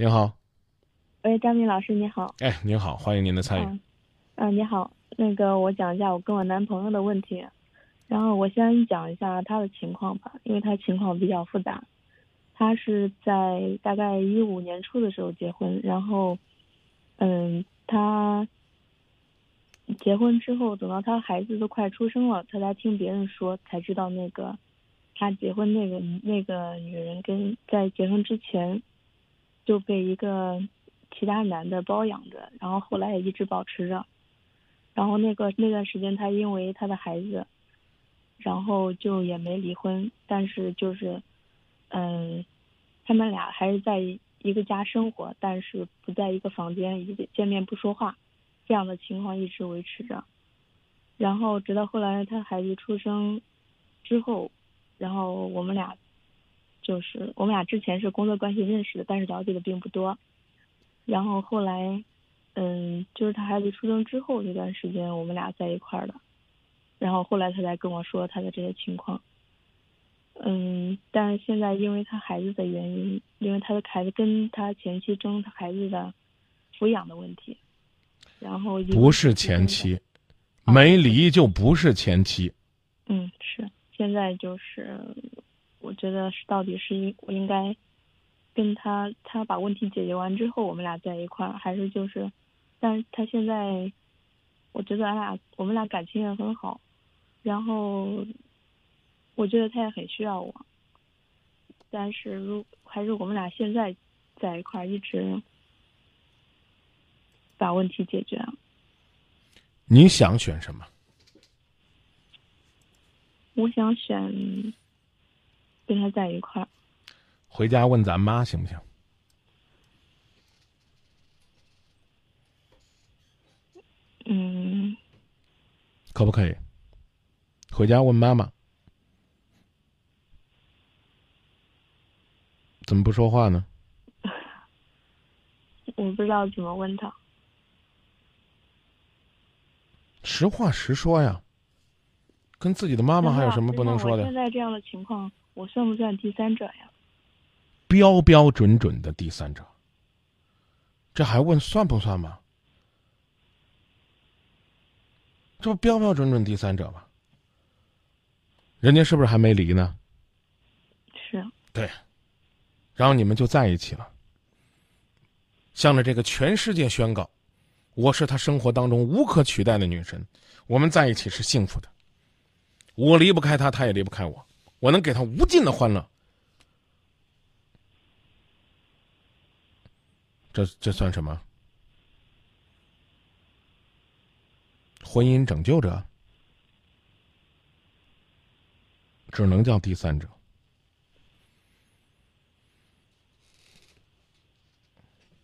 您好，喂，张明老师，你好。哎，您好，欢迎您的参与。嗯、啊，你好，那个我讲一下我跟我男朋友的问题，然后我先讲一下他的情况吧，因为他情况比较复杂。他是在大概一五年初的时候结婚，然后，嗯，他结婚之后，等到他孩子都快出生了，他才听别人说才知道那个他结婚那个那个女人跟在结婚之前就被一个其他男的包养着，然后后来也一直保持着，然后那个那段时间他因为他的孩子，然后就也没离婚，但是就是。嗯，他们俩还是在一个家生活，但是不在一个房间，一见面不说话，这样的情况一直维持着。然后直到后来他孩子出生之后，然后我们俩就是我们俩之前是工作关系认识的，但是了解的并不多。然后后来，嗯，就是他孩子出生之后那段时间，我们俩在一块儿的。然后后来他才跟我说他的这些情况。嗯，但是现在因为他孩子的原因，因为他的孩子跟他前妻争他孩子的抚养的问题，然后不是前妻，没离就不是前妻。嗯，是现在就是，我觉得是到底是应我应该跟他他把问题解决完之后，我们俩在一块儿，还是就是，但是他现在，我觉得俺俩我们俩感情也很好，然后。我觉得他也很需要我，但是如还是我们俩现在在一块儿，一直把问题解决了。你想选什么？我想选跟他在一块儿。回家问咱妈行不行？嗯。可不可以？回家问妈妈。怎么不说话呢？我不知道怎么问他。实话实说呀，跟自己的妈妈还有什么不能说的？现在这样的情况，我算不算第三者呀？标标准准的第三者。这还问算不算吗？这不标标准准第三者吗？人家是不是还没离呢？是。对。然后你们就在一起了，向着这个全世界宣告：“我是他生活当中无可取代的女神，我们在一起是幸福的。我离不开他，他也离不开我，我能给他无尽的欢乐。”这这算什么？婚姻拯救者？只能叫第三者。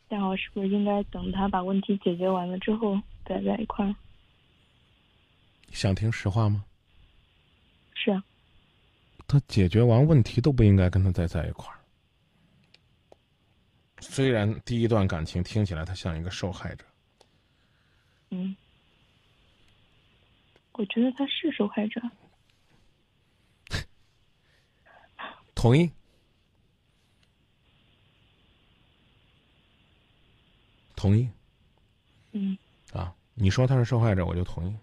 那我是不是应该等他把问题解决完了之后再在一块儿？想听实话吗？是啊。他解决完问题都不应该跟他再在一块儿。虽然第一段感情听起来他像一个受害者。嗯。我觉得他是受害者。同意。同意，嗯，啊，你说他是受害者，我就同意。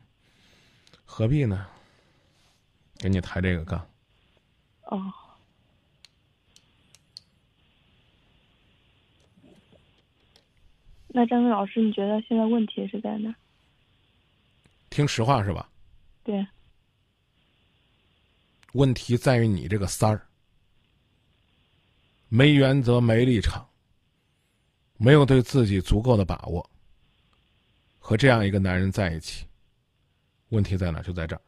何必呢？给你抬这个杠。哦。那张明老师，你觉得现在问题是在哪？听实话是吧？对。问题在于你这个三儿，没原则，没立场。没有对自己足够的把握，和这样一个男人在一起，问题在哪？就在这儿。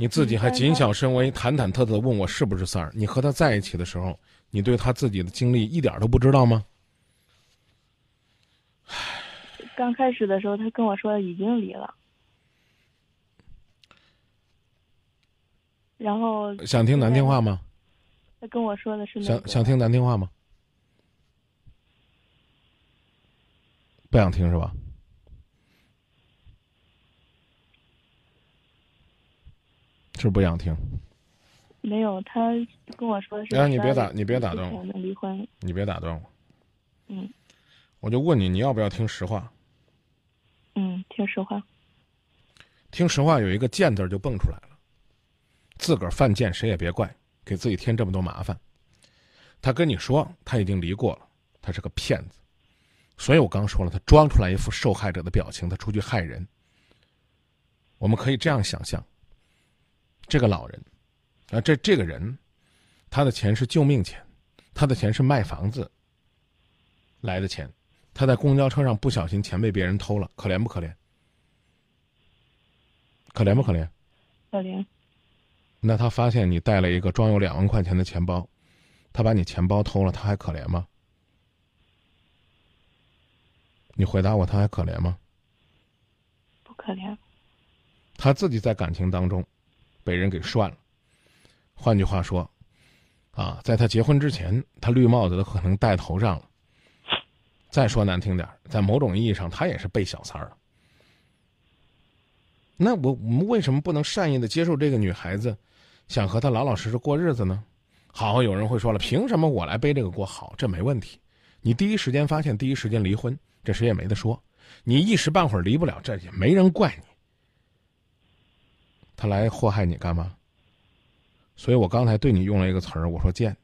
你自己还谨小慎微、忐忐忑忑的问我是不是三儿？你和他在一起的时候，你对他自己的经历一点都不知道吗？刚开始的时候，他跟我说已经离了，然后想听难听话吗？他跟我说的是想想听难听话吗？不想听是吧？是不想听。没有，他跟我说是。哎，你别打，你别打断我。离婚。你别打断我。嗯。我就问你，你要不要听实话？嗯，听实话。听实话，有一个贱字就蹦出来了。自个儿犯贱，谁也别怪，给自己添这么多麻烦。他跟你说他已经离过了，他是个骗子。所以我刚说了，他装出来一副受害者的表情，他出去害人。我们可以这样想象：这个老人，啊，这这个人，他的钱是救命钱，他的钱是卖房子来的钱。他在公交车上不小心钱被别人偷了，可怜不可怜？可怜不可怜？可怜。那他发现你带了一个装有两万块钱的钱包，他把你钱包偷了，他还可怜吗？你回答我，他还可怜吗？不可怜。他自己在感情当中被人给涮了。换句话说，啊，在他结婚之前，他绿帽子都可能戴头上了。再说难听点在某种意义上，他也是被小三儿。那我我们为什么不能善意的接受这个女孩子想和他老老实实过日子呢？好，有人会说了，凭什么我来背这个锅？好，这没问题。你第一时间发现，第一时间离婚，这谁也没得说。你一时半会儿离不了，这也没人怪你。他来祸害你干嘛？所以我刚才对你用了一个词儿，我说贱。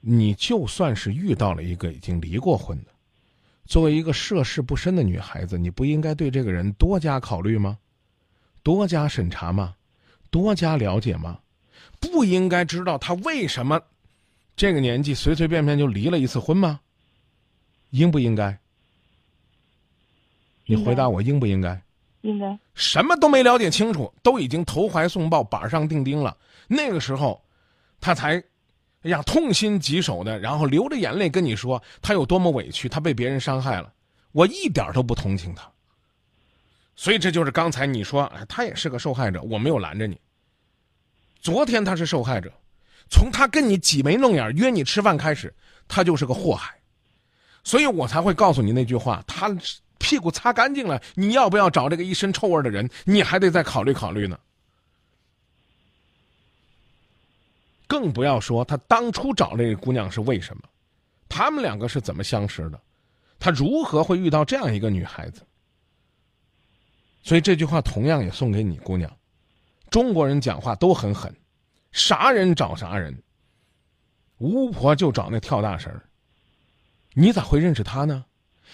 你就算是遇到了一个已经离过婚的，作为一个涉世不深的女孩子，你不应该对这个人多加考虑吗？多加审查吗？多加了解吗？不应该知道他为什么这个年纪随随便便就离了一次婚吗？应不应该？你回答我，应不应该？应该。什么都没了解清楚，都已经投怀送抱、板上钉钉了，那个时候，他才。哎呀，痛心疾首的，然后流着眼泪跟你说他有多么委屈，他被别人伤害了，我一点都不同情他。所以这就是刚才你说，哎，他也是个受害者，我没有拦着你。昨天他是受害者，从他跟你挤眉弄眼约你吃饭开始，他就是个祸害，所以我才会告诉你那句话：他屁股擦干净了，你要不要找这个一身臭味的人？你还得再考虑考虑呢。更不要说他当初找这个姑娘是为什么，他们两个是怎么相识的，他如何会遇到这样一个女孩子？所以这句话同样也送给你姑娘，中国人讲话都很狠，啥人找啥人，巫婆就找那跳大神你咋会认识他呢？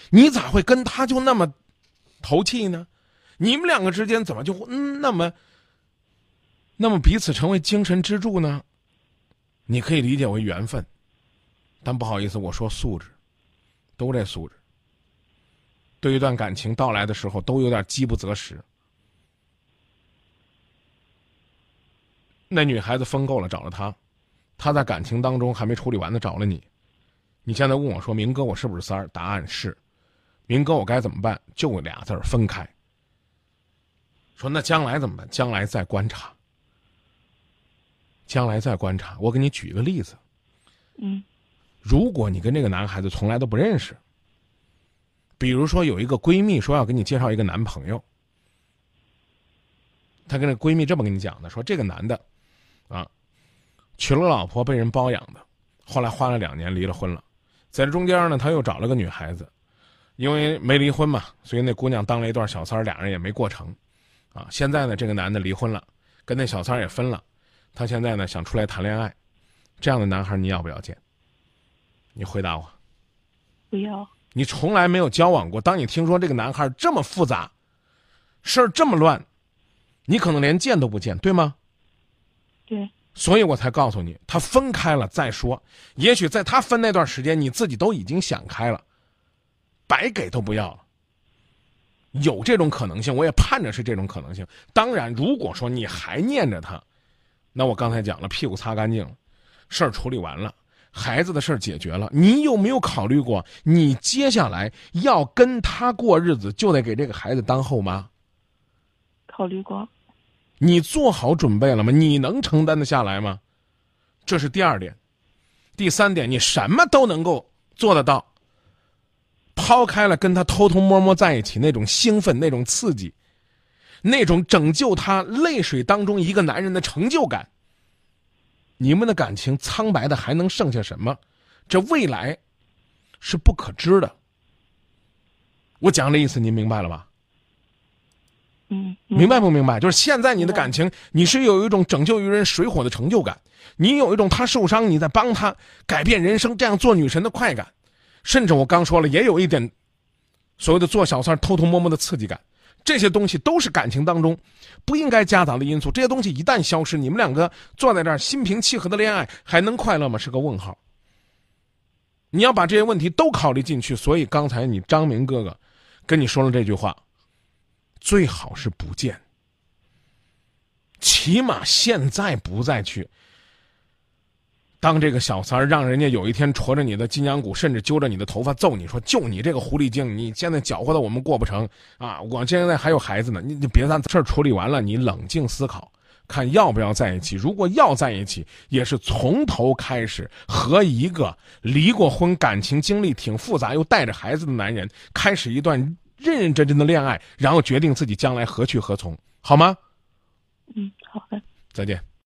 你咋会跟他就那么投气呢？你们两个之间怎么就那么那么彼此成为精神支柱呢？你可以理解为缘分，但不好意思，我说素质，都这素质。对一段感情到来的时候，都有点饥不择食。那女孩子疯够了，找了他，他在感情当中还没处理完的找了你。你现在问我说：“明哥，我是不是三儿？”答案是：明哥，我该怎么办？就俩字儿：分开。说那将来怎么办？将来再观察。将来再观察。我给你举一个例子。嗯，如果你跟这个男孩子从来都不认识，比如说有一个闺蜜说要给你介绍一个男朋友，她跟那闺蜜这么跟你讲的：说这个男的，啊，娶了老婆被人包养的，后来花了两年离了婚了，在这中间呢，他又找了个女孩子，因为没离婚嘛，所以那姑娘当了一段小三儿，俩人也没过成，啊，现在呢，这个男的离婚了，跟那小三儿也分了。他现在呢想出来谈恋爱，这样的男孩你要不要见？你回答我。不要。你从来没有交往过，当你听说这个男孩这么复杂，事儿这么乱，你可能连见都不见，对吗？对。所以我才告诉你，他分开了再说。也许在他分那段时间，你自己都已经想开了，白给都不要了。有这种可能性，我也盼着是这种可能性。当然，如果说你还念着他。那我刚才讲了，屁股擦干净了，事儿处理完了，孩子的事儿解决了，你有没有考虑过，你接下来要跟他过日子，就得给这个孩子当后妈？考虑过。你做好准备了吗？你能承担得下来吗？这是第二点，第三点，你什么都能够做得到。抛开了跟他偷偷摸摸在一起那种兴奋、那种刺激。那种拯救他泪水当中一个男人的成就感，你们的感情苍白的还能剩下什么？这未来是不可知的。我讲的意思您明白了吧？嗯，明白不明白？就是现在你的感情，你是有一种拯救于人水火的成就感，你有一种他受伤，你在帮他改变人生，这样做女神的快感，甚至我刚说了，也有一点所谓的做小三偷偷摸摸的刺激感。这些东西都是感情当中不应该夹杂的因素。这些东西一旦消失，你们两个坐在这儿心平气和的恋爱，还能快乐吗？是个问号。你要把这些问题都考虑进去。所以刚才你张明哥哥跟你说了这句话。最好是不见，起码现在不再去当这个小三儿，让人家有一天戳着你的金羊骨，甚至揪着你的头发揍你说：“就你这个狐狸精，你现在搅和的我们过不成啊！我现在还有孩子呢，你你别咱事儿处理完了，你冷静思考，看要不要在一起。如果要在一起，也是从头开始，和一个离过婚、感情经历挺复杂又带着孩子的男人开始一段。”认认真真的恋爱，然后决定自己将来何去何从，好吗？嗯，好的。再见。